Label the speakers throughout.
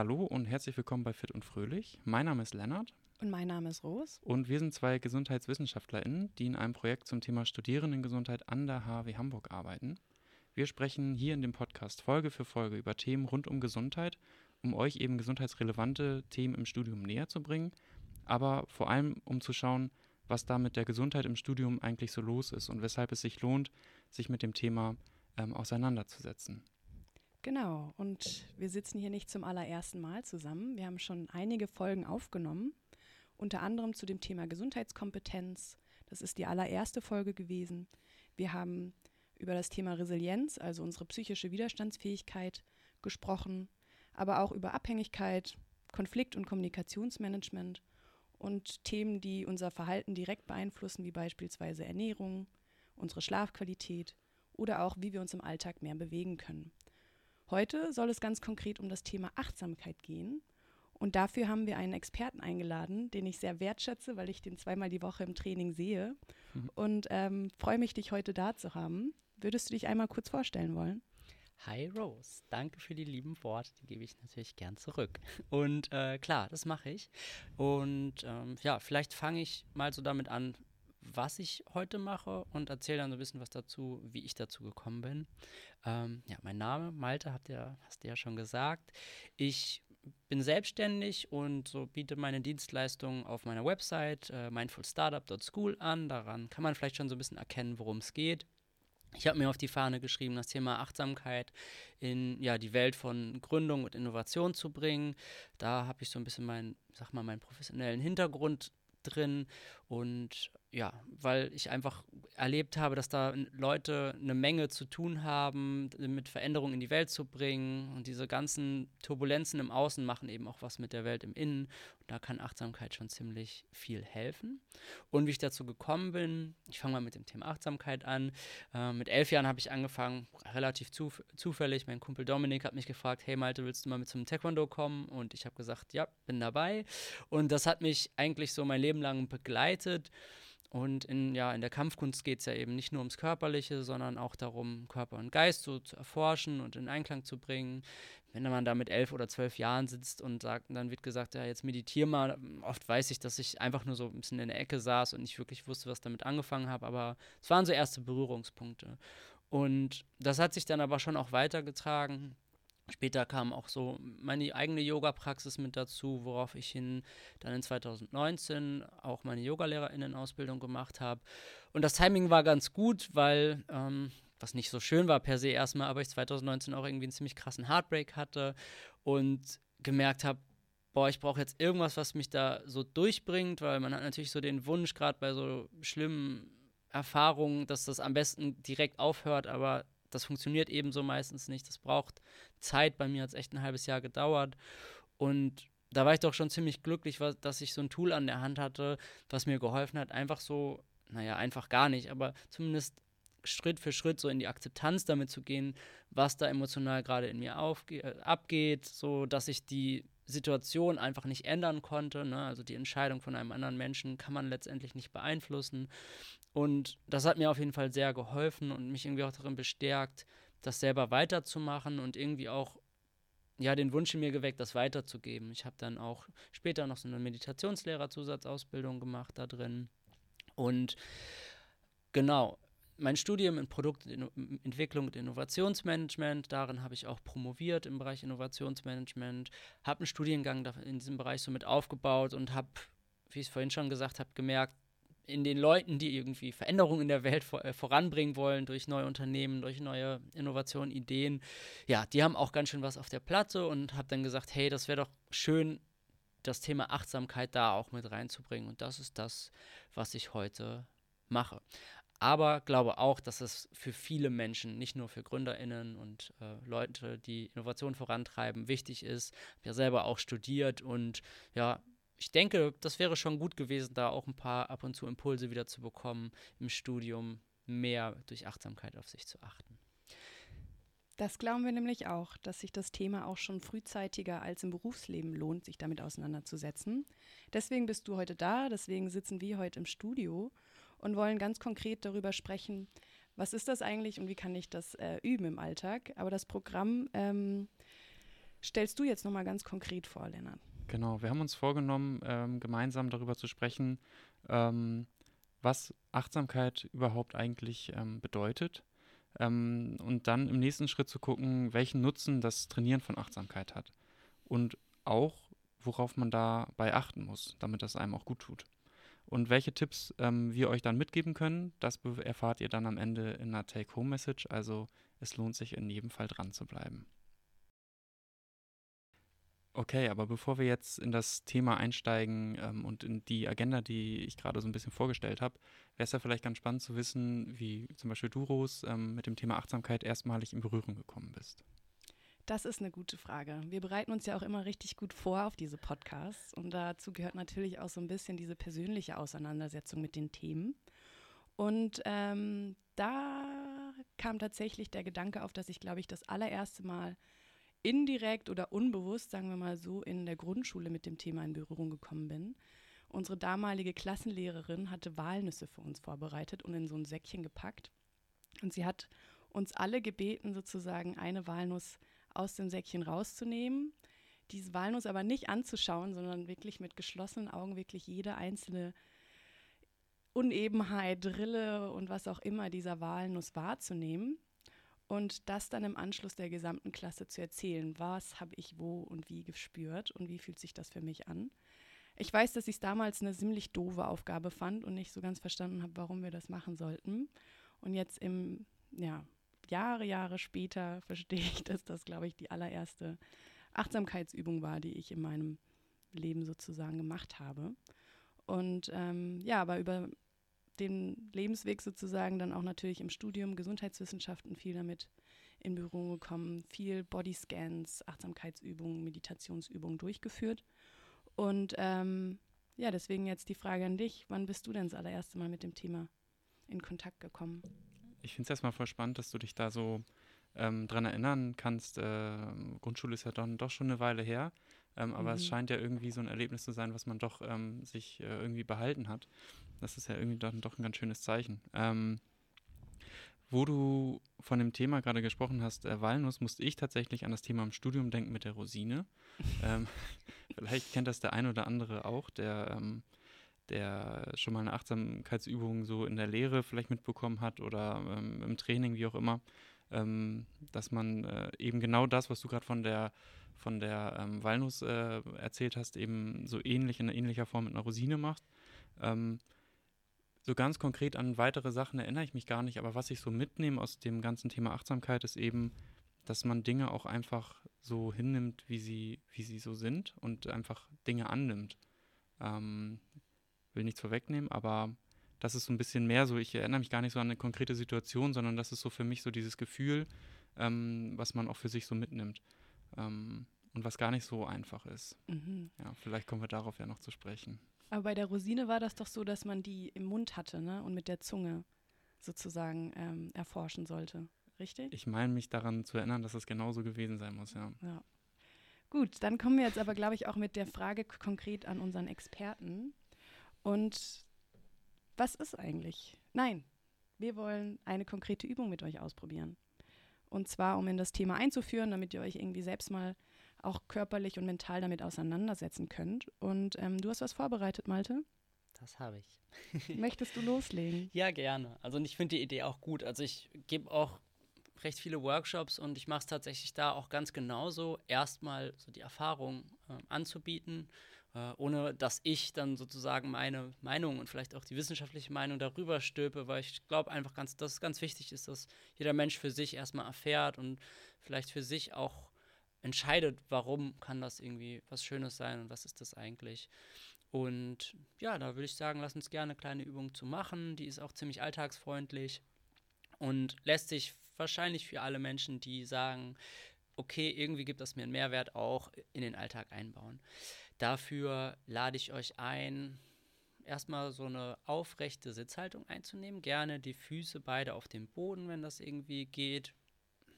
Speaker 1: Hallo und herzlich willkommen bei Fit und Fröhlich. Mein Name ist Lennart.
Speaker 2: Und mein Name ist Ros.
Speaker 1: Und wir sind zwei GesundheitswissenschaftlerInnen, die in einem Projekt zum Thema Studierendengesundheit an der HW Hamburg arbeiten. Wir sprechen hier in dem Podcast Folge für Folge über Themen rund um Gesundheit, um euch eben gesundheitsrelevante Themen im Studium näher zu bringen, aber vor allem um zu schauen, was da mit der Gesundheit im Studium eigentlich so los ist und weshalb es sich lohnt, sich mit dem Thema ähm, auseinanderzusetzen.
Speaker 2: Genau, und wir sitzen hier nicht zum allerersten Mal zusammen. Wir haben schon einige Folgen aufgenommen, unter anderem zu dem Thema Gesundheitskompetenz. Das ist die allererste Folge gewesen. Wir haben über das Thema Resilienz, also unsere psychische Widerstandsfähigkeit, gesprochen, aber auch über Abhängigkeit, Konflikt- und Kommunikationsmanagement und Themen, die unser Verhalten direkt beeinflussen, wie beispielsweise Ernährung, unsere Schlafqualität oder auch, wie wir uns im Alltag mehr bewegen können. Heute soll es ganz konkret um das Thema Achtsamkeit gehen. Und dafür haben wir einen Experten eingeladen, den ich sehr wertschätze, weil ich den zweimal die Woche im Training sehe. Mhm. Und ähm, freue mich, dich heute da zu haben. Würdest du dich einmal kurz vorstellen wollen?
Speaker 3: Hi Rose, danke für die lieben Worte, die gebe ich natürlich gern zurück. Und äh, klar, das mache ich. Und ähm, ja, vielleicht fange ich mal so damit an, was ich heute mache und erzähle dann so ein bisschen was dazu, wie ich dazu gekommen bin. Ähm, ja, mein Name, Malte, habt ihr, hast du ja schon gesagt. Ich bin selbstständig und so biete meine Dienstleistungen auf meiner Website äh, mindfulstartup.school an. Daran kann man vielleicht schon so ein bisschen erkennen, worum es geht. Ich habe mir auf die Fahne geschrieben, das Thema Achtsamkeit in ja, die Welt von Gründung und Innovation zu bringen. Da habe ich so ein bisschen meinen, sag mal, meinen professionellen Hintergrund drin und ja, weil ich einfach erlebt habe, dass da Leute eine Menge zu tun haben, mit Veränderungen in die Welt zu bringen. Und diese ganzen Turbulenzen im Außen machen eben auch was mit der Welt im Innen. Und da kann Achtsamkeit schon ziemlich viel helfen. Und wie ich dazu gekommen bin, ich fange mal mit dem Thema Achtsamkeit an. Äh, mit elf Jahren habe ich angefangen, relativ zuf zufällig. Mein Kumpel Dominik hat mich gefragt: Hey Malte, willst du mal mit zum Taekwondo kommen? Und ich habe gesagt: Ja, bin dabei. Und das hat mich eigentlich so mein Leben lang begleitet. Und in, ja, in der Kampfkunst geht es ja eben nicht nur ums Körperliche, sondern auch darum, Körper und Geist so zu erforschen und in Einklang zu bringen. Wenn man da mit elf oder zwölf Jahren sitzt und sagt, dann wird gesagt, ja, jetzt meditiere mal. Oft weiß ich, dass ich einfach nur so ein bisschen in der Ecke saß und nicht wirklich wusste, was damit angefangen habe, aber es waren so erste Berührungspunkte. Und das hat sich dann aber schon auch weitergetragen Später kam auch so meine eigene Yoga-Praxis mit dazu, worauf ich hin dann in 2019 auch meine Yogalehrerinnen-Ausbildung gemacht habe. Und das Timing war ganz gut, weil, ähm, was nicht so schön war per se erstmal, aber ich 2019 auch irgendwie einen ziemlich krassen Heartbreak hatte und gemerkt habe, boah, ich brauche jetzt irgendwas, was mich da so durchbringt, weil man hat natürlich so den Wunsch, gerade bei so schlimmen Erfahrungen, dass das am besten direkt aufhört, aber das funktioniert eben so meistens nicht. Das braucht Zeit. Bei mir hat es echt ein halbes Jahr gedauert. Und da war ich doch schon ziemlich glücklich, dass ich so ein Tool an der Hand hatte, was mir geholfen hat, einfach so, naja, einfach gar nicht, aber zumindest Schritt für Schritt so in die Akzeptanz damit zu gehen, was da emotional gerade in mir äh, abgeht, so dass ich die Situation einfach nicht ändern konnte. Ne? Also die Entscheidung von einem anderen Menschen kann man letztendlich nicht beeinflussen. Und das hat mir auf jeden Fall sehr geholfen und mich irgendwie auch darin bestärkt, das selber weiterzumachen und irgendwie auch ja, den Wunsch in mir geweckt, das weiterzugeben. Ich habe dann auch später noch so eine Meditationslehrer-Zusatzausbildung gemacht da drin. Und genau, mein Studium in Produktentwicklung und Innovationsmanagement, darin habe ich auch promoviert im Bereich Innovationsmanagement, habe einen Studiengang in diesem Bereich so mit aufgebaut und habe, wie ich es vorhin schon gesagt habe, gemerkt, in den Leuten, die irgendwie Veränderungen in der Welt vor, äh, voranbringen wollen durch neue Unternehmen, durch neue Innovationen, Ideen, ja, die haben auch ganz schön was auf der Platte und habe dann gesagt, hey, das wäre doch schön, das Thema Achtsamkeit da auch mit reinzubringen. Und das ist das, was ich heute mache aber glaube auch, dass es für viele Menschen, nicht nur für GründerInnen und äh, Leute, die Innovation vorantreiben, wichtig ist. Ich habe ja selber auch studiert und ja, ich denke, das wäre schon gut gewesen, da auch ein paar ab und zu Impulse wieder zu bekommen, im Studium mehr durch Achtsamkeit auf sich zu achten.
Speaker 2: Das glauben wir nämlich auch, dass sich das Thema auch schon frühzeitiger als im Berufsleben lohnt, sich damit auseinanderzusetzen. Deswegen bist du heute da, deswegen sitzen wir heute im Studio und wollen ganz konkret darüber sprechen, was ist das eigentlich und wie kann ich das äh, üben im Alltag. Aber das Programm ähm, stellst du jetzt nochmal ganz konkret vor, Lennart.
Speaker 1: Genau, wir haben uns vorgenommen, ähm, gemeinsam darüber zu sprechen, ähm, was Achtsamkeit überhaupt eigentlich ähm, bedeutet. Ähm, und dann im nächsten Schritt zu gucken, welchen Nutzen das Trainieren von Achtsamkeit hat. Und auch, worauf man dabei achten muss, damit das einem auch gut tut. Und welche Tipps ähm, wir euch dann mitgeben können, das erfahrt ihr dann am Ende in einer Take-Home-Message. Also es lohnt sich in jedem Fall dran zu bleiben. Okay, aber bevor wir jetzt in das Thema einsteigen ähm, und in die Agenda, die ich gerade so ein bisschen vorgestellt habe, wäre es ja vielleicht ganz spannend zu wissen, wie zum Beispiel du, Ros, ähm, mit dem Thema Achtsamkeit erstmalig in Berührung gekommen bist.
Speaker 2: Das ist eine gute Frage. Wir bereiten uns ja auch immer richtig gut vor auf diese Podcasts und dazu gehört natürlich auch so ein bisschen diese persönliche Auseinandersetzung mit den Themen. Und ähm, da kam tatsächlich der Gedanke auf, dass ich, glaube ich, das allererste Mal indirekt oder unbewusst, sagen wir mal so, in der Grundschule mit dem Thema in Berührung gekommen bin. Unsere damalige Klassenlehrerin hatte Walnüsse für uns vorbereitet und in so ein Säckchen gepackt. Und sie hat uns alle gebeten, sozusagen eine Walnuss aus dem Säckchen rauszunehmen, diese Walnuss aber nicht anzuschauen, sondern wirklich mit geschlossenen Augen wirklich jede einzelne Unebenheit, Rille und was auch immer dieser Walnuss wahrzunehmen und das dann im Anschluss der gesamten Klasse zu erzählen. Was habe ich wo und wie gespürt und wie fühlt sich das für mich an? Ich weiß, dass ich es damals eine ziemlich doofe Aufgabe fand und nicht so ganz verstanden habe, warum wir das machen sollten. Und jetzt im ja, Jahre, Jahre später verstehe ich, dass das, glaube ich, die allererste Achtsamkeitsübung war, die ich in meinem Leben sozusagen gemacht habe. Und ähm, ja, aber über den Lebensweg sozusagen dann auch natürlich im Studium Gesundheitswissenschaften viel damit in Berührung gekommen, viel Bodyscans, Achtsamkeitsübungen, Meditationsübungen durchgeführt. Und ähm, ja, deswegen jetzt die Frage an dich, wann bist du denn das allererste Mal mit dem Thema in Kontakt gekommen?
Speaker 1: ich finde es erstmal voll spannend, dass du dich da so ähm, dran erinnern kannst. Äh, Grundschule ist ja dann doch schon eine Weile her, ähm, aber mhm. es scheint ja irgendwie so ein Erlebnis zu sein, was man doch ähm, sich äh, irgendwie behalten hat. Das ist ja irgendwie dann doch ein ganz schönes Zeichen. Ähm, wo du von dem Thema gerade gesprochen hast, äh, Walnuss, musste ich tatsächlich an das Thema im Studium denken mit der Rosine. ähm, vielleicht kennt das der ein oder andere auch, der ähm, der schon mal eine Achtsamkeitsübung so in der Lehre vielleicht mitbekommen hat oder ähm, im Training, wie auch immer, ähm, dass man äh, eben genau das, was du gerade von der von der ähm, Walnuss äh, erzählt hast, eben so ähnlich in ähnlicher Form mit einer Rosine macht. So ganz konkret an weitere Sachen erinnere ich mich gar nicht, aber was ich so mitnehme aus dem ganzen Thema Achtsamkeit ist eben, dass man Dinge auch einfach so hinnimmt, wie sie, wie sie so sind und einfach Dinge annimmt. Ähm, will nichts vorwegnehmen, aber das ist so ein bisschen mehr so, ich erinnere mich gar nicht so an eine konkrete Situation, sondern das ist so für mich so dieses Gefühl, ähm, was man auch für sich so mitnimmt. Ähm, und was gar nicht so einfach ist. Mhm. Ja, vielleicht kommen wir darauf ja noch zu sprechen.
Speaker 2: Aber bei der Rosine war das doch so, dass man die im Mund hatte ne? und mit der Zunge sozusagen ähm, erforschen sollte. Richtig?
Speaker 1: Ich meine mich daran zu erinnern, dass es genauso gewesen sein muss, ja.
Speaker 2: ja. Gut, dann kommen wir jetzt aber, glaube ich, auch mit der Frage konkret an unseren Experten. Und was ist eigentlich? Nein, wir wollen eine konkrete Übung mit euch ausprobieren. Und zwar, um in das Thema einzuführen, damit ihr euch irgendwie selbst mal auch körperlich und mental damit auseinandersetzen könnt. Und ähm, du hast was vorbereitet, Malte?
Speaker 3: Das habe
Speaker 2: ich. Möchtest du loslegen?
Speaker 3: Ja, gerne. Also ich finde die Idee auch gut. Also ich gebe auch recht viele Workshops und ich mache es tatsächlich da auch ganz genauso, erstmal so die Erfahrung äh, anzubieten äh, ohne dass ich dann sozusagen meine Meinung und vielleicht auch die wissenschaftliche Meinung darüber stülpe, weil ich glaube einfach ganz, dass es ganz wichtig ist, dass jeder Mensch für sich erstmal erfährt und vielleicht für sich auch entscheidet, warum kann das irgendwie was Schönes sein und was ist das eigentlich. Und ja, da würde ich sagen, lass uns gerne eine kleine Übung zu machen. Die ist auch ziemlich alltagsfreundlich und lässt sich wahrscheinlich für alle Menschen, die sagen, okay, irgendwie gibt das mir einen Mehrwert, auch in den Alltag einbauen. Dafür lade ich euch ein, erstmal so eine aufrechte Sitzhaltung einzunehmen. Gerne die Füße beide auf dem Boden, wenn das irgendwie geht.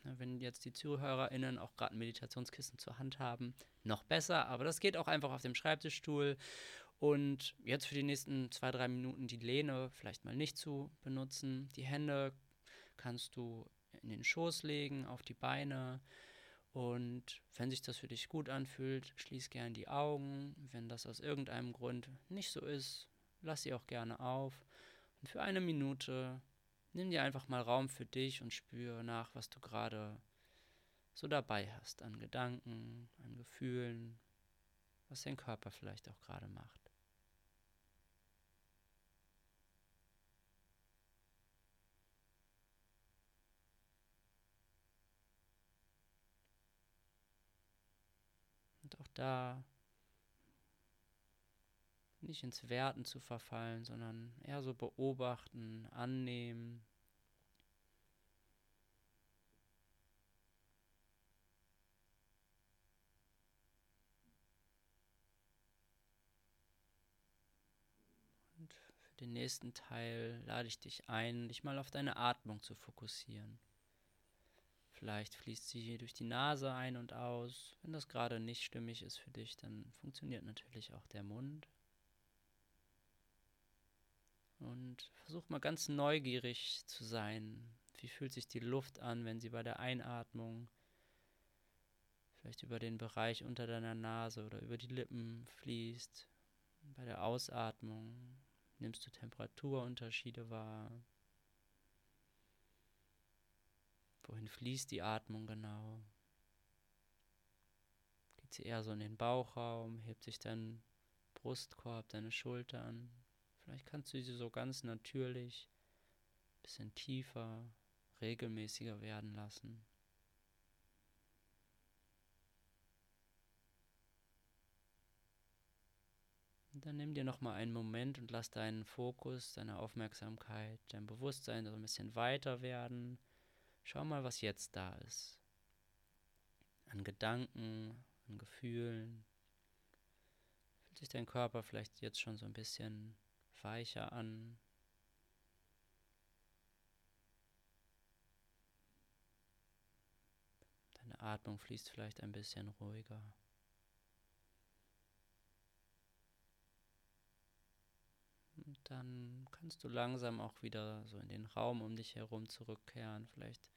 Speaker 3: Wenn jetzt die ZuhörerInnen auch gerade ein Meditationskissen zur Hand haben, noch besser. Aber das geht auch einfach auf dem Schreibtischstuhl. Und jetzt für die nächsten zwei, drei Minuten die Lehne vielleicht mal nicht zu benutzen. Die Hände kannst du in den Schoß legen, auf die Beine Und wenn sich das für dich gut anfühlt, schließ gern die Augen. Wenn das aus irgendeinem Grund nicht so ist, lass sie auch gerne auf. Und für eine Minute nimm dir einfach mal Raum für dich und spüre nach, was du gerade so dabei hast an Gedanken, an Gefühlen, was dein Körper vielleicht auch gerade macht. Und auch da nicht ins Werten zu verfallen, sondern eher so beobachten, annehmen. Und für den nächsten Teil lade ich dich ein, dich mal auf deine Atmung zu fokussieren. Vielleicht fließt sie hier durch die Nase ein und aus. Wenn das gerade nicht stimmig ist für dich, dann funktioniert natürlich auch der Mund. Und versuch mal ganz neugierig zu sein. Wie fühlt sich die Luft an, wenn sie bei der Einatmung vielleicht über den Bereich unter deiner Nase oder über die Lippen fließt? Bei der Ausatmung nimmst du Temperaturunterschiede wahr. Wohin fließt die Atmung genau? Geht sie eher so in den Bauchraum? Hebt sich dein Brustkorb, deine Schultern? Vielleicht kannst du sie so ganz natürlich ein bisschen tiefer, regelmäßiger werden lassen. Und dann nimm dir nochmal einen Moment und lass deinen Fokus, deine Aufmerksamkeit, dein Bewusstsein so ein bisschen weiter werden. Schau mal, was jetzt da ist. An Gedanken, an Gefühlen. Fühlt sich dein Körper vielleicht jetzt schon so ein bisschen weicher an. Deine Atmung fließt vielleicht ein bisschen ruhiger. Und dann kannst du langsam auch wieder so in den Raum um dich herum zurückkehren, vielleicht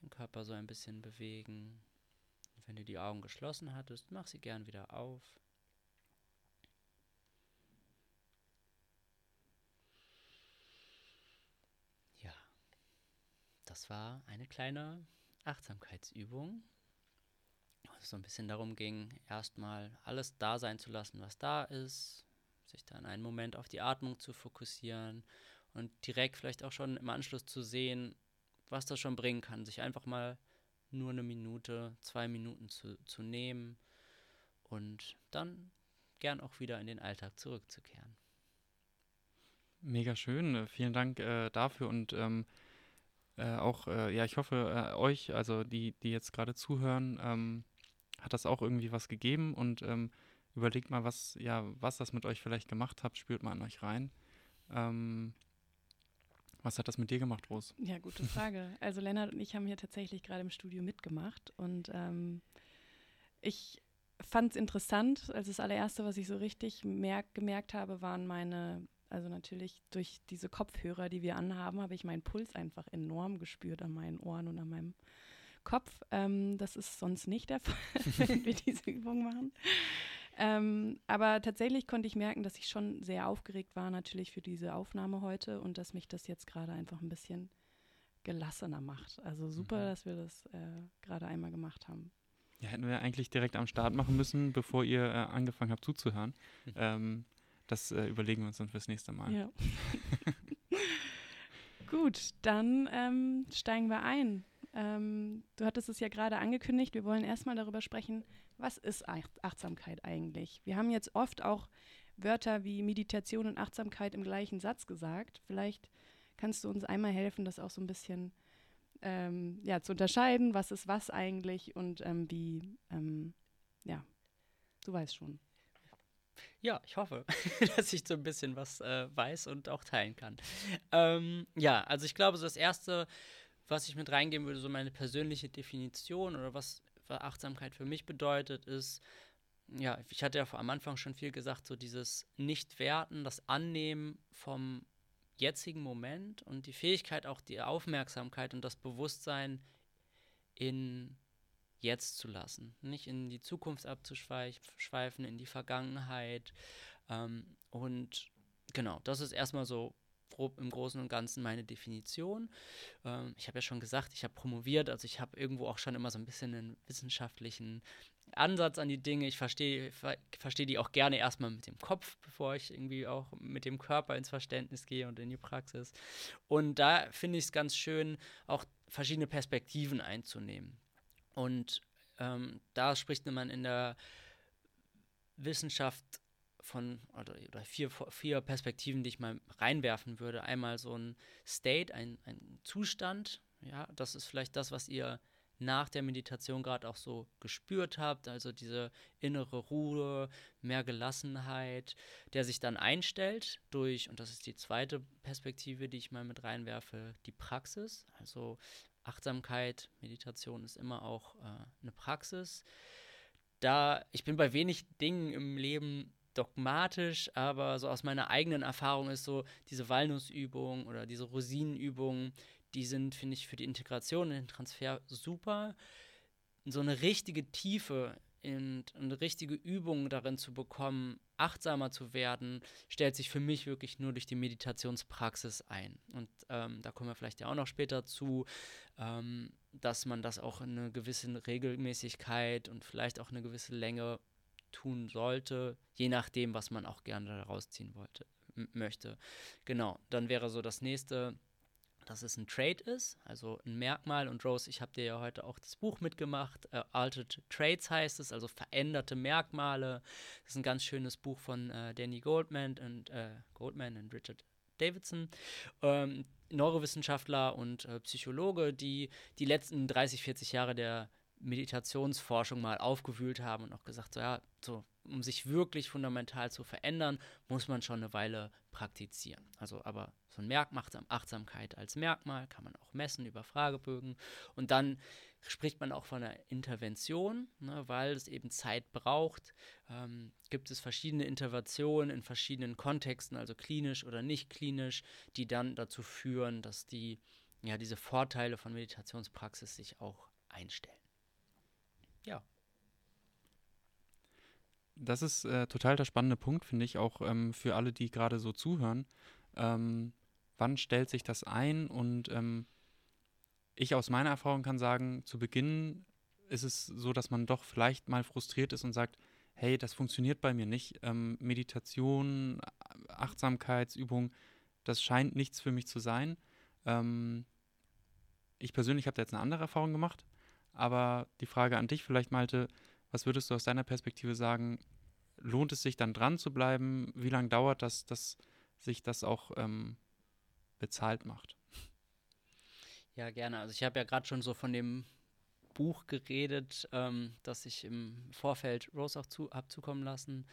Speaker 3: den Körper so ein bisschen bewegen. Und wenn du die Augen geschlossen hattest, mach sie gern wieder auf. Das war eine kleine Achtsamkeitsübung, wo es so ein bisschen darum ging, erstmal alles da sein zu lassen, was da ist, sich dann einen Moment auf die Atmung zu fokussieren und direkt vielleicht auch schon im Anschluss zu sehen, was das schon bringen kann, sich einfach mal nur eine Minute, zwei Minuten zu, zu nehmen und dann gern auch wieder in den Alltag zurückzukehren.
Speaker 1: Mega schön, vielen Dank äh, dafür und ähm, äh, auch, äh, ja, ich hoffe, äh, euch, also die, die jetzt gerade zuhören, ähm, hat das auch irgendwie was gegeben und ähm, überlegt mal, was, ja, was das mit euch vielleicht gemacht hat, spürt mal an euch rein. Ähm, was hat das mit dir gemacht, Ros?
Speaker 2: Ja, gute Frage. Also Lennart und ich haben hier tatsächlich gerade im Studio mitgemacht und ähm, ich fand es interessant. Also das allererste, was ich so richtig merk gemerkt habe, waren meine also natürlich durch diese Kopfhörer, die wir anhaben, habe ich meinen Puls einfach enorm gespürt an meinen Ohren und an meinem Kopf. Ähm, das ist sonst nicht der Fall, wenn wir diese Übung machen. Ähm, aber tatsächlich konnte ich merken, dass ich schon sehr aufgeregt war natürlich für diese Aufnahme heute und dass mich das jetzt gerade einfach ein bisschen gelassener macht. Also super, mhm. dass wir das äh, gerade einmal gemacht haben.
Speaker 1: Ja, hätten wir eigentlich direkt am Start machen müssen, bevor ihr äh, angefangen habt zuzuhören. ähm, das äh, überlegen wir uns dann fürs nächste Mal.
Speaker 2: Ja. Gut, dann ähm, steigen wir ein. Ähm, du hattest es ja gerade angekündigt, wir wollen erstmal darüber sprechen, was ist Achtsamkeit eigentlich? Wir haben jetzt oft auch Wörter wie Meditation und Achtsamkeit im gleichen Satz gesagt. Vielleicht kannst du uns einmal helfen, das auch so ein bisschen ähm, ja, zu unterscheiden, was ist was eigentlich und ähm, wie, ähm, ja, du weißt schon.
Speaker 3: Ja, ich hoffe, dass ich so ein bisschen was äh, weiß und auch teilen kann. Ähm, ja, also ich glaube, so das Erste, was ich mit reingeben würde, so meine persönliche Definition oder was Achtsamkeit für mich bedeutet, ist, ja, ich hatte ja am Anfang schon viel gesagt, so dieses Nicht-Werten, das Annehmen vom jetzigen Moment und die Fähigkeit, auch die Aufmerksamkeit und das Bewusstsein in Jetzt zu lassen. Nicht in die Zukunft abzuschweifen, in die Vergangenheit. Ähm, und genau, das ist erstmal so grob im Großen und Ganzen meine Definition. Ähm, ich habe ja schon gesagt, ich habe promoviert, also ich habe irgendwo auch schon immer so ein bisschen einen wissenschaftlichen Ansatz an die Dinge. Ich verstehe versteh die auch gerne erstmal mit dem Kopf, bevor ich irgendwie auch mit dem Körper ins Verständnis gehe und in die Praxis. Und da finde ich es ganz schön, auch verschiedene Perspektiven einzunehmen. Und ähm, da spricht man in der Wissenschaft von oder, oder, vier, vier Perspektiven, die ich mal reinwerfen würde. Einmal so ein State, ein, ein Zustand. Ja, das ist vielleicht das, was ihr nach der Meditation gerade auch so gespürt habt, also diese innere Ruhe, mehr Gelassenheit, der sich dann einstellt durch, und das ist die zweite Perspektive, die ich mal mit reinwerfe, die Praxis. Also Achtsamkeit, Meditation ist immer auch äh, eine Praxis. Da, ich bin bei wenig Dingen im Leben dogmatisch, aber so aus meiner eigenen Erfahrung ist so diese Walnussübung oder diese Rosinenübung, die sind, finde ich, für die Integration und den Transfer super. So eine richtige Tiefe und eine richtige Übung darin zu bekommen, achtsamer zu werden, stellt sich für mich wirklich nur durch die Meditationspraxis ein. Und ähm, da kommen wir vielleicht ja auch noch später zu, ähm, dass man das auch in einer gewissen Regelmäßigkeit und vielleicht auch eine gewisse Länge tun sollte, je nachdem, was man auch gerne daraus ziehen wollte, möchte. Genau, dann wäre so das nächste, dass es ein Trade ist, also ein Merkmal. Und Rose, ich habe dir ja heute auch das Buch mitgemacht. Uh, Altered Traits heißt es, also veränderte Merkmale. Das ist ein ganz schönes Buch von uh, Danny Goldman und uh, Goldman und Richard Davidson. Ähm, Neurowissenschaftler und Psychologe, die die letzten 30, 40 Jahre der Meditationsforschung mal aufgewühlt haben und auch gesagt, so, ja, so, um sich wirklich fundamental zu verändern, muss man schon eine Weile praktizieren. Also aber so ein Merkmal, Achtsamkeit als Merkmal kann man auch messen über Fragebögen. Und dann spricht man auch von einer Intervention, ne, weil es eben Zeit braucht. Ähm, gibt es verschiedene Interventionen in verschiedenen Kontexten, also klinisch oder nicht klinisch, die dann dazu führen, dass die, ja, diese Vorteile von Meditationspraxis sich auch einstellen. Ja.
Speaker 1: Das ist äh, total der spannende Punkt, finde ich, auch ähm, für alle, die gerade so zuhören. Ähm, wann stellt sich das ein? Und ähm, ich aus meiner Erfahrung kann sagen, zu Beginn ist es so, dass man doch vielleicht mal frustriert ist und sagt, hey, das funktioniert bei mir nicht. Ähm, Meditation, Achtsamkeitsübung, das scheint nichts für mich zu sein. Ähm, ich persönlich habe da jetzt eine andere Erfahrung gemacht. Aber die Frage an dich vielleicht, Malte, was würdest du aus deiner Perspektive sagen? Lohnt es sich dann dran zu bleiben? Wie lange dauert das, dass sich das auch ähm, bezahlt macht?
Speaker 3: Ja, gerne. Also ich habe ja gerade schon so von dem Buch geredet, ähm, das ich im Vorfeld Rose auch zu, habe zukommen lassen.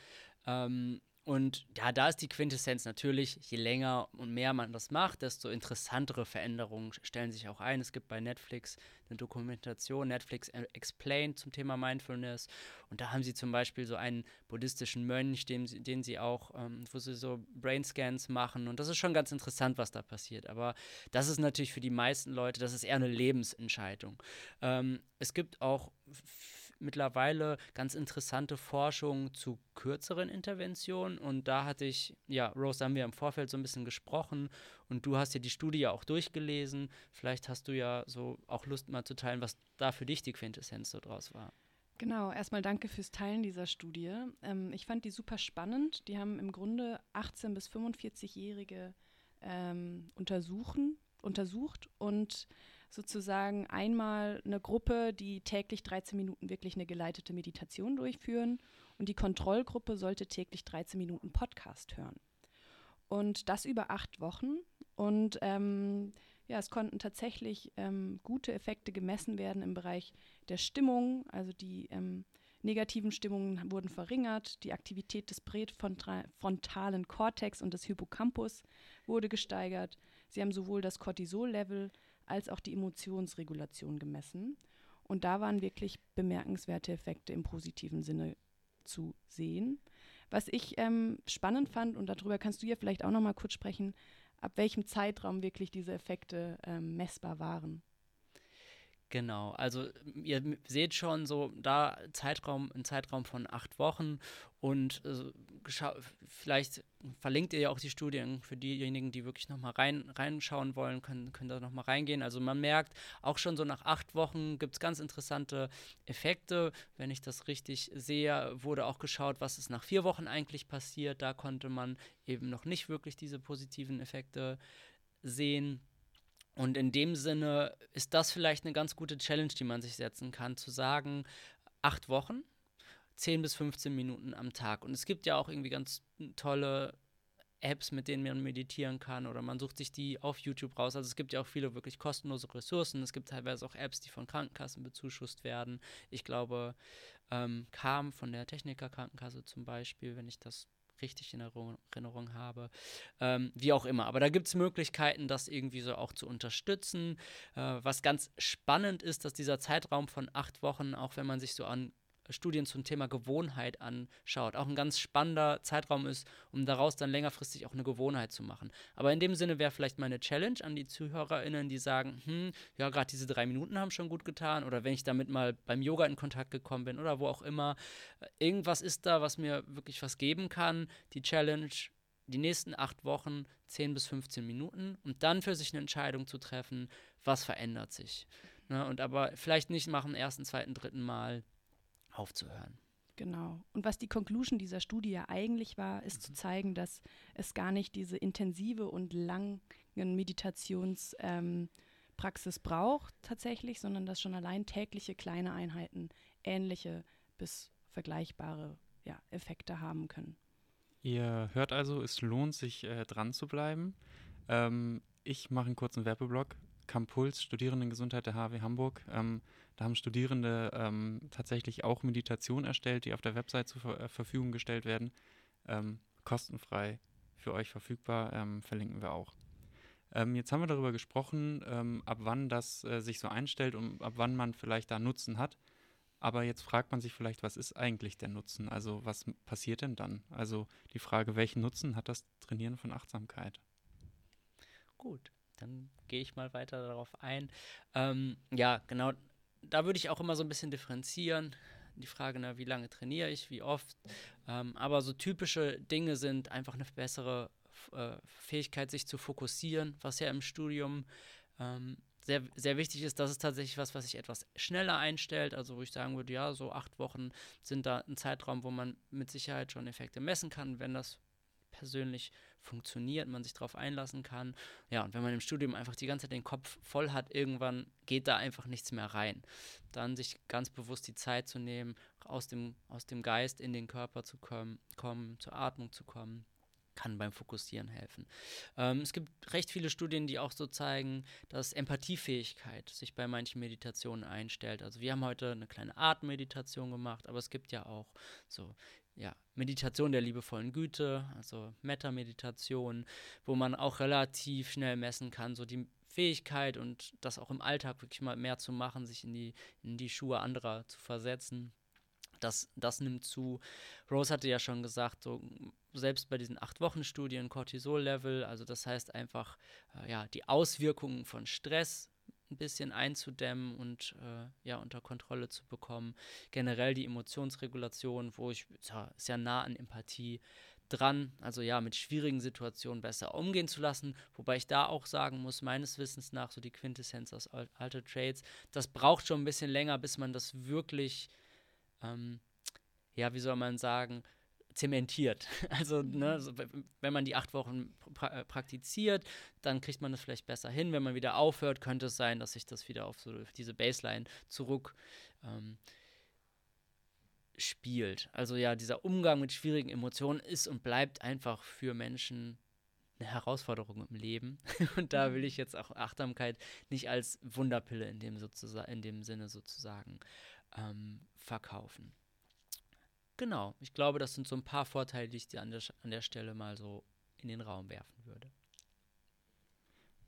Speaker 3: Ähm, und ja, da ist die Quintessenz natürlich, je länger und mehr man das macht, desto interessantere Veränderungen stellen sich auch ein. Es gibt bei Netflix eine Dokumentation, Netflix Explained zum Thema Mindfulness. Und da haben sie zum Beispiel so einen buddhistischen Mönch, den, den sie auch, ähm, wo sie so Brainscans machen. Und das ist schon ganz interessant, was da passiert. Aber das ist natürlich für die meisten Leute, das ist eher eine Lebensentscheidung. Ähm, es gibt auch mittlerweile ganz interessante Forschung zu kürzeren Interventionen. Und da hatte ich, ja, Rose, haben wir im Vorfeld so ein bisschen gesprochen und du hast ja die Studie auch durchgelesen. Vielleicht hast du ja so auch Lust mal zu teilen, was da für dich die Quintessenz so draus war.
Speaker 2: Genau, erstmal danke fürs Teilen dieser Studie. Ähm, ich fand die super spannend. Die haben im Grunde 18- bis 45-Jährige ähm, untersuchen, untersucht und sozusagen einmal eine Gruppe, die täglich 13 Minuten wirklich eine geleitete Meditation durchführen und die Kontrollgruppe sollte täglich 13 Minuten Podcast hören. Und das über acht Wochen. Und ähm, ja, es konnten tatsächlich ähm, gute Effekte gemessen werden im Bereich der Stimmung. Also die ähm, negativen Stimmungen wurden verringert, die Aktivität des präfrontalen Kortex und des Hippocampus wurde gesteigert. Sie haben sowohl das Cortisol-Level als auch die Emotionsregulation gemessen. Und da waren wirklich bemerkenswerte Effekte im positiven Sinne zu sehen. Was ich ähm, spannend fand, und darüber kannst du ja vielleicht auch noch mal kurz sprechen, ab welchem Zeitraum wirklich diese Effekte ähm, messbar waren.
Speaker 3: Genau, also ihr seht schon so da Zeitraum, ein Zeitraum von acht Wochen und äh, vielleicht verlinkt ihr ja auch die Studien für diejenigen, die wirklich nochmal rein, reinschauen wollen, können, können da nochmal reingehen. Also man merkt, auch schon so nach acht Wochen gibt es ganz interessante Effekte. Wenn ich das richtig sehe, wurde auch geschaut, was ist nach vier Wochen eigentlich passiert. Da konnte man eben noch nicht wirklich diese positiven Effekte sehen. Und in dem Sinne ist das vielleicht eine ganz gute Challenge, die man sich setzen kann, zu sagen, acht Wochen, 10 bis 15 Minuten am Tag. Und es gibt ja auch irgendwie ganz tolle Apps, mit denen man meditieren kann oder man sucht sich die auf YouTube raus. Also es gibt ja auch viele wirklich kostenlose Ressourcen. Es gibt teilweise auch Apps, die von Krankenkassen bezuschusst werden. Ich glaube, ähm, Kam von der Techniker Krankenkasse zum Beispiel, wenn ich das richtig in Erinnerung habe. Ähm, wie auch immer. Aber da gibt es Möglichkeiten, das irgendwie so auch zu unterstützen. Äh, was ganz spannend ist, dass dieser Zeitraum von acht Wochen, auch wenn man sich so an Studien zum Thema Gewohnheit anschaut. Auch ein ganz spannender Zeitraum ist, um daraus dann längerfristig auch eine Gewohnheit zu machen. Aber in dem Sinne wäre vielleicht meine Challenge an die ZuhörerInnen, die sagen, hm, ja, gerade diese drei Minuten haben schon gut getan oder wenn ich damit mal beim Yoga in Kontakt gekommen bin oder wo auch immer, irgendwas ist da, was mir wirklich was geben kann. Die Challenge, die nächsten acht Wochen 10 bis 15 Minuten und dann für sich eine Entscheidung zu treffen, was verändert sich. Ne, und aber vielleicht nicht machen ersten, zweiten, dritten Mal aufzuhören.
Speaker 2: Genau. Und was die Conclusion dieser Studie ja eigentlich war, ist mhm. zu zeigen, dass es gar nicht diese intensive und langen Meditationspraxis ähm, braucht tatsächlich, sondern dass schon allein tägliche kleine Einheiten ähnliche bis vergleichbare ja, Effekte haben können.
Speaker 1: Ihr hört also, es lohnt sich äh, dran zu bleiben. Ähm, ich mache einen kurzen Werbeblock. Campuls, Studierendengesundheit der HW Hamburg. Ähm, da haben Studierende ähm, tatsächlich auch Meditation erstellt, die auf der Website zur Ver äh, Verfügung gestellt werden. Ähm, kostenfrei für euch verfügbar, ähm, verlinken wir auch. Ähm, jetzt haben wir darüber gesprochen, ähm, ab wann das äh, sich so einstellt und ab wann man vielleicht da Nutzen hat. Aber jetzt fragt man sich vielleicht, was ist eigentlich der Nutzen? Also was passiert denn dann? Also die Frage, welchen Nutzen hat das Trainieren von Achtsamkeit?
Speaker 3: Gut, dann gehe ich mal weiter darauf ein. Ähm, ja, genau da würde ich auch immer so ein bisschen differenzieren. Die Frage, na, wie lange trainiere ich, wie oft. Ähm, aber so typische Dinge sind einfach eine bessere äh, Fähigkeit, sich zu fokussieren, was ja im Studium ähm, sehr, sehr wichtig ist. Das ist tatsächlich was, was sich etwas schneller einstellt. Also, wo ich sagen würde, ja, so acht Wochen sind da ein Zeitraum, wo man mit Sicherheit schon Effekte messen kann, wenn das persönlich funktioniert, man sich darauf einlassen kann. Ja, und wenn man im Studium einfach die ganze Zeit den Kopf voll hat, irgendwann geht da einfach nichts mehr rein. Dann sich ganz bewusst die Zeit zu nehmen, aus dem, aus dem Geist in den Körper zu kommen, kommen zur Atmung zu kommen kann beim Fokussieren helfen. Ähm, es gibt recht viele Studien, die auch so zeigen, dass Empathiefähigkeit sich bei manchen Meditationen einstellt. Also wir haben heute eine kleine Art Meditation gemacht, aber es gibt ja auch so ja, Meditation der liebevollen Güte, also Metta-Meditation, wo man auch relativ schnell messen kann, so die Fähigkeit und das auch im Alltag wirklich mal mehr zu machen, sich in die, in die Schuhe anderer zu versetzen. Das, das nimmt zu. Rose hatte ja schon gesagt, so selbst bei diesen acht Wochen Studien Cortisol-Level, also das heißt einfach äh, ja die Auswirkungen von Stress ein bisschen einzudämmen und äh, ja unter Kontrolle zu bekommen. Generell die Emotionsregulation, wo ich ja, ist nah an Empathie dran, also ja, mit schwierigen Situationen besser umgehen zu lassen, wobei ich da auch sagen muss, meines Wissens nach, so die Quintessenz aus Alter Trades, das braucht schon ein bisschen länger, bis man das wirklich, ähm, ja, wie soll man sagen, zementiert. Also, ne, so, wenn man die acht Wochen pra praktiziert, dann kriegt man das vielleicht besser hin. Wenn man wieder aufhört, könnte es sein, dass sich das wieder auf, so, diese Baseline zurück ähm, spielt. Also ja, dieser Umgang mit schwierigen Emotionen ist und bleibt einfach für Menschen eine Herausforderung im Leben. Und da will ich jetzt auch Achtsamkeit nicht als Wunderpille in dem, in dem Sinne sozusagen ähm, verkaufen. Genau, ich glaube, das sind so ein paar Vorteile, die ich dir an der, an der Stelle mal so in den Raum werfen würde.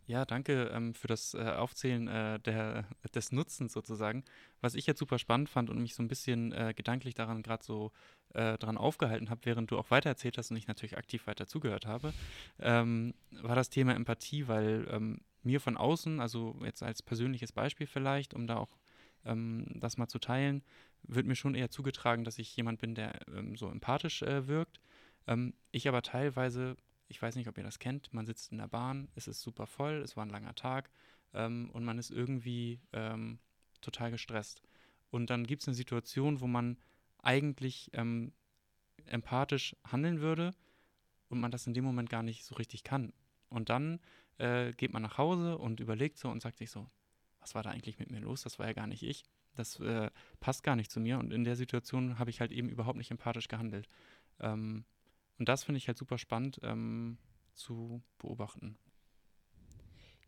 Speaker 1: Ja, danke ähm, für das äh, Aufzählen äh, der, des Nutzens sozusagen. Was ich jetzt super spannend fand und mich so ein bisschen äh, gedanklich daran gerade so äh, dran aufgehalten habe, während du auch weitererzählt hast und ich natürlich aktiv weiter zugehört habe, ähm, war das Thema Empathie, weil ähm, mir von außen, also jetzt als persönliches Beispiel vielleicht, um da auch ähm, das mal zu teilen, wird mir schon eher zugetragen, dass ich jemand bin, der ähm, so empathisch äh, wirkt. Ähm, ich aber teilweise, ich weiß nicht, ob ihr das kennt, man sitzt in der Bahn, es ist super voll, es war ein langer Tag ähm, und man ist irgendwie ähm, total gestresst. Und dann gibt es eine Situation, wo man eigentlich ähm, empathisch handeln würde und man das in dem Moment gar nicht so richtig kann. Und dann äh, geht man nach Hause und überlegt so und sagt sich so, was war da eigentlich mit mir los? Das war ja gar nicht ich. Das äh, passt gar nicht zu mir. Und in der Situation habe ich halt eben überhaupt nicht empathisch gehandelt. Ähm, und das finde ich halt super spannend ähm, zu beobachten.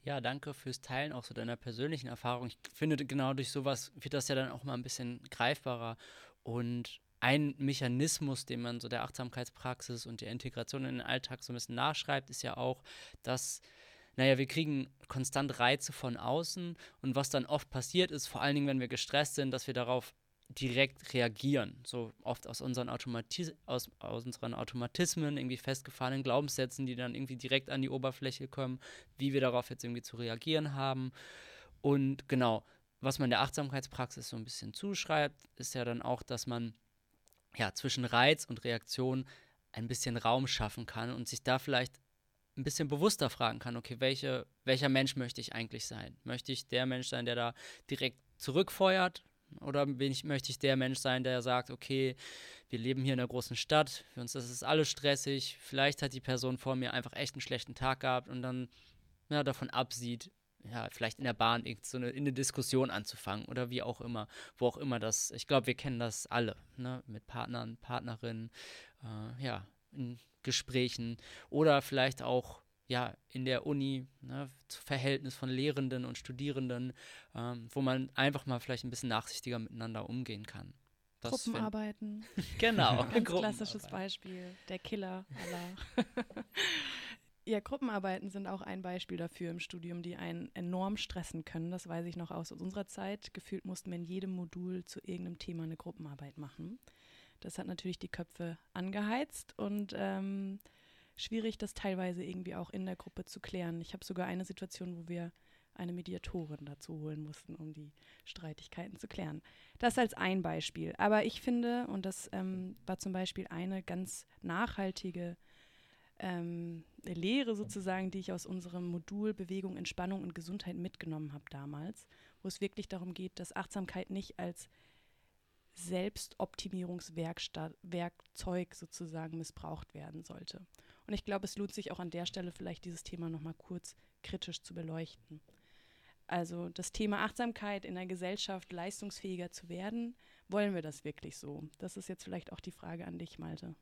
Speaker 3: Ja, danke fürs Teilen auch so deiner persönlichen Erfahrung. Ich finde, genau durch sowas wird das ja dann auch mal ein bisschen greifbarer. Und ein Mechanismus, den man so der Achtsamkeitspraxis und der Integration in den Alltag so ein bisschen nachschreibt, ist ja auch, dass naja, wir kriegen konstant Reize von außen und was dann oft passiert ist, vor allen Dingen, wenn wir gestresst sind, dass wir darauf direkt reagieren. So oft aus unseren, Automatis aus, aus unseren Automatismen, irgendwie festgefahrenen Glaubenssätzen, die dann irgendwie direkt an die Oberfläche kommen, wie wir darauf jetzt irgendwie zu reagieren haben. Und genau, was man der Achtsamkeitspraxis so ein bisschen zuschreibt, ist ja dann auch, dass man ja zwischen Reiz und Reaktion ein bisschen Raum schaffen kann und sich da vielleicht ein bisschen bewusster fragen kann, okay, welche, welcher Mensch möchte ich eigentlich sein? Möchte ich der Mensch sein, der da direkt zurückfeuert? Oder ich, möchte ich der Mensch sein, der sagt, okay, wir leben hier in einer großen Stadt, für uns ist es alles stressig, vielleicht hat die Person vor mir einfach echt einen schlechten Tag gehabt und dann ja, davon absieht, ja, vielleicht in der Bahn so eine, in eine Diskussion anzufangen oder wie auch immer, wo auch immer das, ich glaube, wir kennen das alle, ne, mit Partnern, Partnerinnen, äh, ja, in Gesprächen oder vielleicht auch ja, in der Uni, ne, Verhältnis von Lehrenden und Studierenden, ähm, wo man einfach mal vielleicht ein bisschen nachsichtiger miteinander umgehen kann.
Speaker 2: Das Gruppenarbeiten.
Speaker 3: genau.
Speaker 2: Ganz klassisches Beispiel. Der Killer aller. ja, Gruppenarbeiten sind auch ein Beispiel dafür im Studium, die einen enorm stressen können. Das weiß ich noch aus unserer Zeit. Gefühlt mussten wir in jedem Modul zu irgendeinem Thema eine Gruppenarbeit machen. Das hat natürlich die Köpfe angeheizt und ähm, schwierig, das teilweise irgendwie auch in der Gruppe zu klären. Ich habe sogar eine Situation, wo wir eine Mediatorin dazu holen mussten, um die Streitigkeiten zu klären. Das als ein Beispiel. Aber ich finde, und das ähm, war zum Beispiel eine ganz nachhaltige ähm, Lehre sozusagen, die ich aus unserem Modul Bewegung, Entspannung und Gesundheit mitgenommen habe damals, wo es wirklich darum geht, dass Achtsamkeit nicht als Selbstoptimierungswerkzeug sozusagen missbraucht werden sollte. Und ich glaube, es lohnt sich auch an der Stelle vielleicht dieses Thema nochmal kurz kritisch zu beleuchten. Also das Thema Achtsamkeit in der Gesellschaft leistungsfähiger zu werden, wollen wir das wirklich so? Das ist jetzt vielleicht auch die Frage an dich, Malte.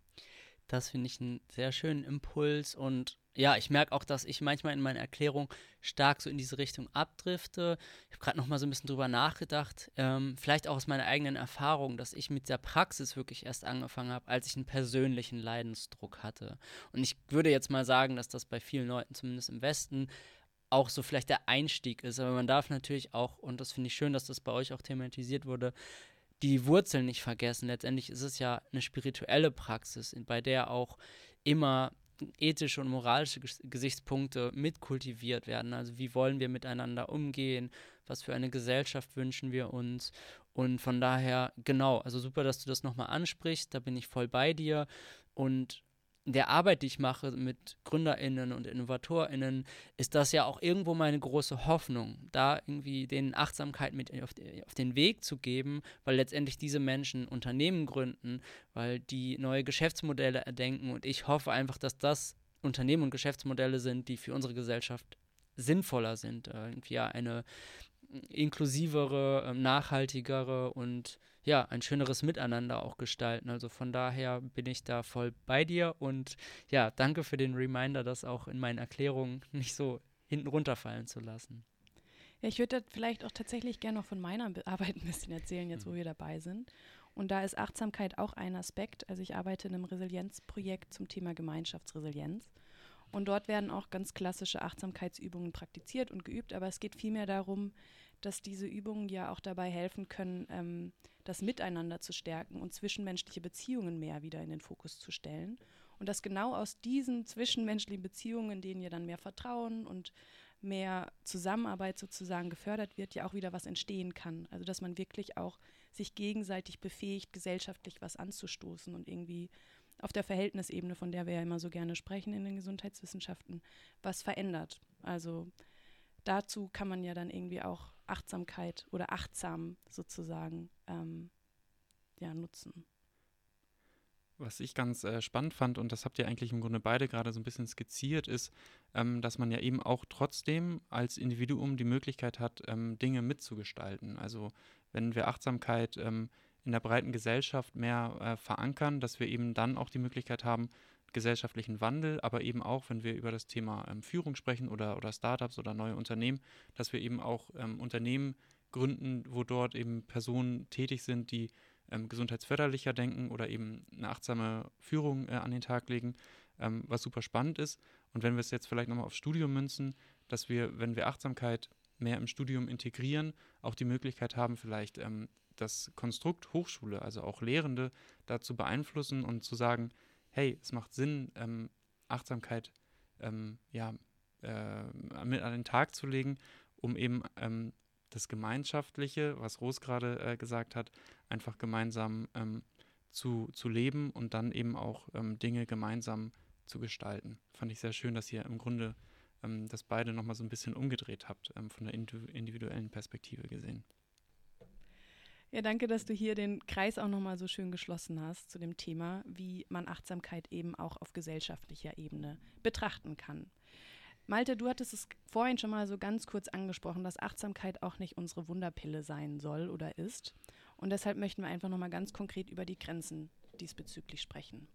Speaker 3: Das finde ich einen sehr schönen Impuls und ja, ich merke auch, dass ich manchmal in meiner Erklärung stark so in diese Richtung abdrifte. Ich habe gerade noch mal so ein bisschen drüber nachgedacht, ähm, vielleicht auch aus meiner eigenen Erfahrung, dass ich mit der Praxis wirklich erst angefangen habe, als ich einen persönlichen Leidensdruck hatte. Und ich würde jetzt mal sagen, dass das bei vielen Leuten, zumindest im Westen, auch so vielleicht der Einstieg ist. Aber man darf natürlich auch, und das finde ich schön, dass das bei euch auch thematisiert wurde, die Wurzeln nicht vergessen. Letztendlich ist es ja eine spirituelle Praxis, bei der auch immer ethische und moralische Gesichtspunkte mitkultiviert werden. Also wie wollen wir miteinander umgehen? Was für eine Gesellschaft wünschen wir uns? Und von daher, genau, also super, dass du das nochmal ansprichst. Da bin ich voll bei dir. Und der Arbeit, die ich mache mit GründerInnen und InnovatorInnen, ist das ja auch irgendwo meine große Hoffnung, da irgendwie den Achtsamkeit mit auf, auf, den Weg zu geben, weil letztendlich diese Menschen Unternehmen gründen, weil die neue Geschäftsmodelle erdenken. Und ich hoffe einfach, dass das Unternehmen und Geschäftsmodelle sind, die für unsere Gesellschaft sinnvoller sind, äh, irgendwie eine inklusivere, ähm, nachhaltigere und ja, ein schöneres Miteinander auch gestalten. Also von daher bin ich da voll bei dir und ja, danke für den Reminder, das auch in meinen Erklärungen nicht so hinten runterfallen zu lassen.
Speaker 2: Ja, ich würde vielleicht auch tatsächlich gerne noch von meiner Arbeit ein bisschen erzählen, jetzt wo mhm. wir dabei sind. Und da ist Achtsamkeit auch ein Aspekt. Also ich arbeite in einem Resilienzprojekt zum Thema Gemeinschaftsresilienz. Und dort werden auch ganz klassische Achtsamkeitsübungen praktiziert und geübt, aber es geht vielmehr darum, dass diese Übungen ja auch dabei helfen können, ähm, das Miteinander zu stärken und zwischenmenschliche Beziehungen mehr wieder in den Fokus zu stellen. Und dass genau aus diesen zwischenmenschlichen Beziehungen, in denen ja dann mehr Vertrauen und mehr Zusammenarbeit sozusagen gefördert wird, ja auch wieder was entstehen kann. Also dass man wirklich auch sich gegenseitig befähigt, gesellschaftlich was anzustoßen und irgendwie auf der Verhältnisebene, von der wir ja immer so gerne sprechen in den Gesundheitswissenschaften, was verändert. Also dazu kann man ja dann irgendwie auch Achtsamkeit oder achtsam sozusagen ähm, ja, nutzen.
Speaker 1: Was ich ganz äh, spannend fand, und das habt ihr eigentlich im Grunde beide gerade so ein bisschen skizziert, ist, ähm, dass man ja eben auch trotzdem als Individuum die Möglichkeit hat, ähm, Dinge mitzugestalten. Also wenn wir Achtsamkeit ähm, in der breiten Gesellschaft mehr äh, verankern, dass wir eben dann auch die Möglichkeit haben, gesellschaftlichen Wandel, aber eben auch, wenn wir über das Thema ähm, Führung sprechen oder, oder Startups oder neue Unternehmen, dass wir eben auch ähm, Unternehmen gründen, wo dort eben Personen tätig sind, die ähm, gesundheitsförderlicher denken oder eben eine achtsame Führung äh, an den Tag legen, ähm, was super spannend ist. Und wenn wir es jetzt vielleicht nochmal aufs Studium münzen, dass wir, wenn wir Achtsamkeit mehr im Studium integrieren, auch die Möglichkeit haben, vielleicht ähm, das Konstrukt Hochschule, also auch Lehrende, dazu beeinflussen und zu sagen, hey, es macht Sinn, ähm, Achtsamkeit ähm, ja, äh, mit an den Tag zu legen, um eben ähm, das Gemeinschaftliche, was Ros gerade äh, gesagt hat, einfach gemeinsam ähm, zu, zu leben und dann eben auch ähm, Dinge gemeinsam zu gestalten. Fand ich sehr schön, dass ihr im Grunde ähm, das beide nochmal so ein bisschen umgedreht habt, von der individuellen Perspektive gesehen.
Speaker 2: Ja, danke, dass du hier den Kreis auch nochmal so schön geschlossen hast zu dem Thema, wie man Achtsamkeit eben auch auf gesellschaftlicher Ebene betrachten kann. Malte, du hattest es vorhin schon mal so ganz kurz angesprochen, dass Achtsamkeit auch nicht unsere Wunderpille sein soll oder ist. Und deshalb möchten wir einfach nochmal ganz konkret über die Grenzen diesbezüglich sprechen.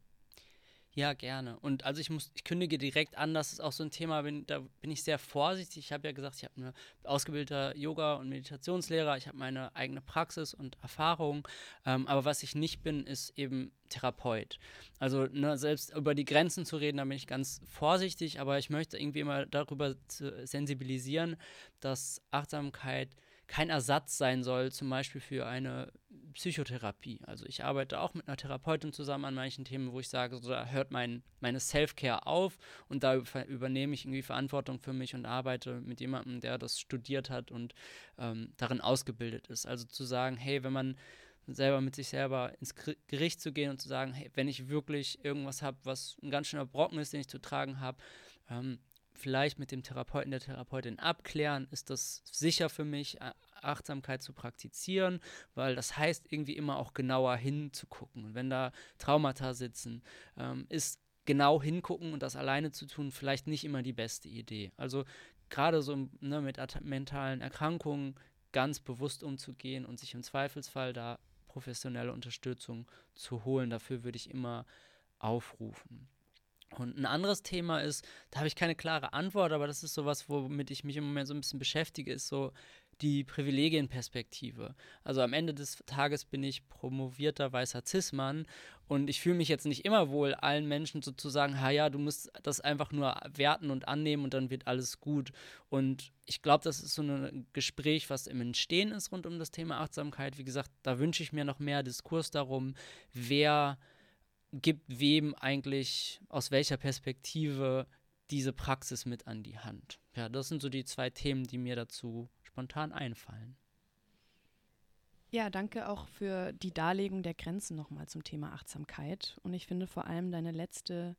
Speaker 3: Ja, gerne. Und also ich muss, ich kündige direkt an, dass es auch so ein Thema bin, da bin ich sehr vorsichtig. Ich habe ja gesagt, ich habe eine ausgebildeter Yoga- und Meditationslehrer, ich habe meine eigene Praxis und Erfahrung. Ähm, aber was ich nicht bin, ist eben Therapeut. Also ne, selbst über die Grenzen zu reden, da bin ich ganz vorsichtig, aber ich möchte irgendwie immer darüber sensibilisieren, dass Achtsamkeit kein Ersatz sein soll, zum Beispiel für eine Psychotherapie. Also ich arbeite auch mit einer Therapeutin zusammen an manchen Themen, wo ich sage, so, da hört mein, meine Self-Care auf und da übernehme ich irgendwie Verantwortung für mich und arbeite mit jemandem, der das studiert hat und ähm, darin ausgebildet ist. Also zu sagen, hey, wenn man selber mit sich selber ins Gericht zu gehen und zu sagen, hey, wenn ich wirklich irgendwas habe, was ein ganz schöner Brocken ist, den ich zu tragen habe, ähm, vielleicht mit dem Therapeuten, der Therapeutin abklären, ist das sicher für mich, Achtsamkeit zu praktizieren, weil das heißt irgendwie immer auch genauer hinzugucken. Und wenn da Traumata sitzen, ähm, ist genau hingucken und das alleine zu tun vielleicht nicht immer die beste Idee. Also gerade so ne, mit mentalen Erkrankungen ganz bewusst umzugehen und sich im Zweifelsfall da professionelle Unterstützung zu holen, dafür würde ich immer aufrufen. Und ein anderes Thema ist, da habe ich keine klare Antwort, aber das ist sowas, womit ich mich im Moment so ein bisschen beschäftige, ist so die Privilegienperspektive. Also am Ende des Tages bin ich promovierter weißer Cis-Mann und ich fühle mich jetzt nicht immer wohl, allen Menschen sozusagen, ha ja, du musst das einfach nur werten und annehmen und dann wird alles gut. Und ich glaube, das ist so ein Gespräch, was im Entstehen ist rund um das Thema Achtsamkeit. Wie gesagt, da wünsche ich mir noch mehr Diskurs darum, wer gibt wem eigentlich aus welcher Perspektive diese Praxis mit an die Hand. Ja, das sind so die zwei Themen, die mir dazu spontan einfallen.
Speaker 2: Ja, danke auch für die Darlegung der Grenzen nochmal zum Thema Achtsamkeit. Und ich finde vor allem deine letzte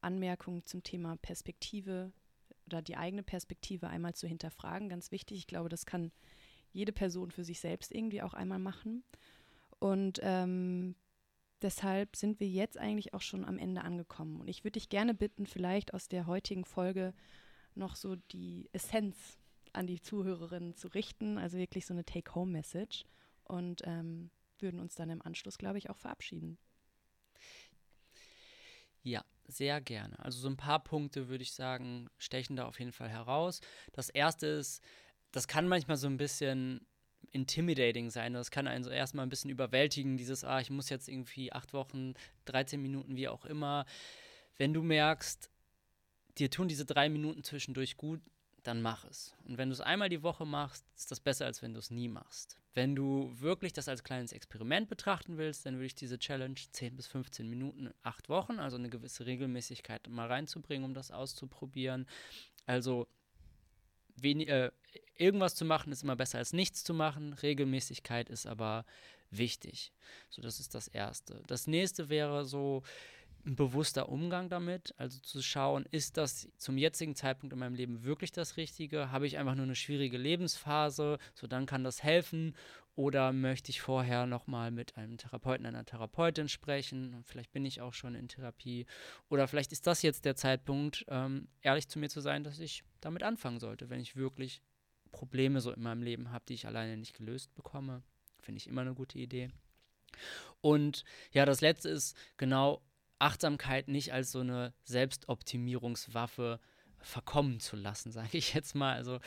Speaker 2: Anmerkung zum Thema Perspektive oder die eigene Perspektive einmal zu hinterfragen ganz wichtig. Ich glaube, das kann jede Person für sich selbst irgendwie auch einmal machen. Und ähm, deshalb sind wir jetzt eigentlich auch schon am Ende angekommen. Und ich würde dich gerne bitten, vielleicht aus der heutigen Folge noch so die Essenz an die Zuhörerinnen zu richten, also wirklich so eine Take-Home-Message und ähm, würden uns dann im Anschluss, glaube ich, auch verabschieden.
Speaker 3: Ja, sehr gerne. Also so ein paar Punkte würde ich sagen, stechen da auf jeden Fall heraus. Das erste ist, das kann manchmal so ein bisschen intimidating sein. Das kann einen so erstmal ein bisschen überwältigen, dieses, ah, ich muss jetzt irgendwie acht Wochen, 13 Minuten, wie auch immer. Wenn du merkst, dir tun diese drei Minuten zwischendurch gut, dann mach es. Und wenn du es einmal die Woche machst, ist das besser, als wenn du es nie machst. Wenn du wirklich das als kleines Experiment betrachten willst, dann würde ich diese Challenge 10 bis 15 Minuten, acht Wochen, also eine gewisse Regelmäßigkeit mal reinzubringen, um das auszuprobieren. Also wenig, äh, irgendwas zu machen ist immer besser als nichts zu machen. Regelmäßigkeit ist aber wichtig. So, das ist das Erste. Das nächste wäre so ein bewusster Umgang damit, also zu schauen, ist das zum jetzigen Zeitpunkt in meinem Leben wirklich das Richtige? Habe ich einfach nur eine schwierige Lebensphase? So, dann kann das helfen. Oder möchte ich vorher nochmal mit einem Therapeuten, einer Therapeutin sprechen? Vielleicht bin ich auch schon in Therapie. Oder vielleicht ist das jetzt der Zeitpunkt, ähm, ehrlich zu mir zu sein, dass ich damit anfangen sollte, wenn ich wirklich Probleme so in meinem Leben habe, die ich alleine nicht gelöst bekomme. Finde ich immer eine gute Idee. Und ja, das letzte ist genau Achtsamkeit nicht als so eine Selbstoptimierungswaffe verkommen zu lassen, sage ich jetzt mal. Also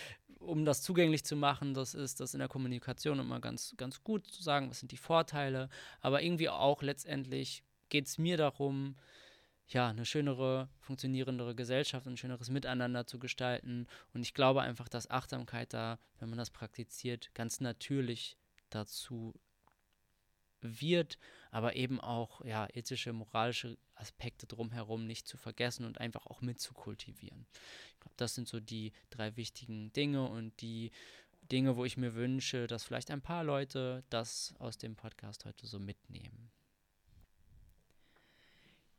Speaker 3: um das zugänglich zu machen, das ist das in der Kommunikation immer ganz, ganz gut zu sagen, was sind die Vorteile. Aber irgendwie auch letztendlich geht es mir darum, ja, eine schönere, funktionierendere Gesellschaft, ein schöneres Miteinander zu gestalten. Und ich glaube einfach, dass Achtsamkeit da, wenn man das praktiziert, ganz natürlich dazu wird, aber eben auch ja, ethische, moralische Aspekte drumherum nicht zu vergessen und einfach auch mitzukultivieren. Ich glaube, das sind so die drei wichtigen Dinge und die Dinge, wo ich mir wünsche, dass vielleicht ein paar Leute das aus dem Podcast heute so mitnehmen.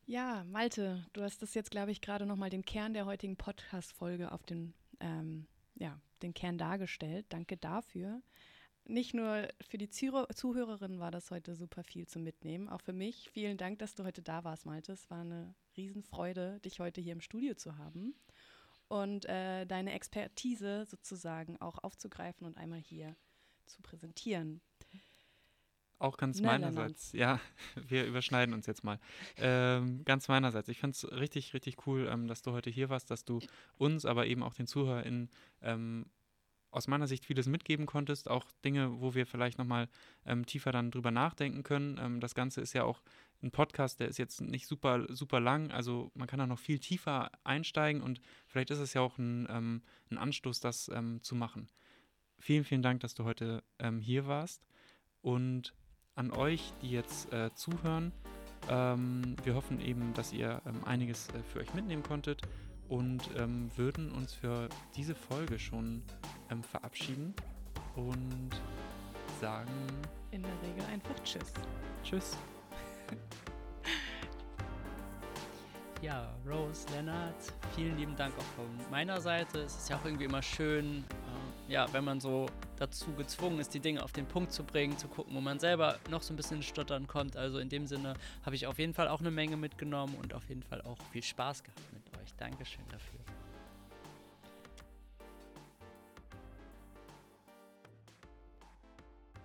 Speaker 2: Ja, Malte, du hast das jetzt, glaube ich, gerade nochmal den Kern der heutigen Podcast-Folge auf den, ähm, ja, den Kern dargestellt. Danke dafür nicht nur für die Zuhörerinnen war das heute super viel zu mitnehmen, auch für mich. Vielen Dank, dass du heute da warst, Malte. Es war eine Riesenfreude, dich heute hier im Studio zu haben und äh, deine Expertise sozusagen auch aufzugreifen und einmal hier zu präsentieren.
Speaker 1: Auch ganz meinerseits. Ja, wir überschneiden uns jetzt mal. Ähm, ganz meinerseits. Ich finde es richtig, richtig cool, ähm, dass du heute hier warst, dass du uns, aber eben auch den ZuhörerInnen ähm, aus meiner Sicht vieles mitgeben konntest, auch Dinge, wo wir vielleicht nochmal ähm, tiefer dann drüber nachdenken können. Ähm, das Ganze ist ja auch ein Podcast, der ist jetzt nicht super, super lang, also man kann da noch viel tiefer einsteigen und vielleicht ist es ja auch ein, ähm, ein Anstoß, das ähm, zu machen. Vielen, vielen Dank, dass du heute ähm, hier warst und an euch, die jetzt äh, zuhören, ähm, wir hoffen eben, dass ihr einiges äh, für euch mitnehmen konntet und ähm, würden uns für diese Folge schon ähm, verabschieden und sagen.
Speaker 2: In der Regel einfach Tschüss.
Speaker 1: Tschüss.
Speaker 3: Ja, Rose, Lennart, vielen lieben Dank auch von meiner Seite. Es ist ja auch irgendwie immer schön, äh, ja, wenn man so dazu gezwungen ist, die Dinge auf den Punkt zu bringen, zu gucken, wo man selber noch so ein bisschen ins Stottern kommt. Also in dem Sinne habe ich auf jeden Fall auch eine Menge mitgenommen und auf jeden Fall auch viel Spaß gehabt mit euch. Dankeschön dafür.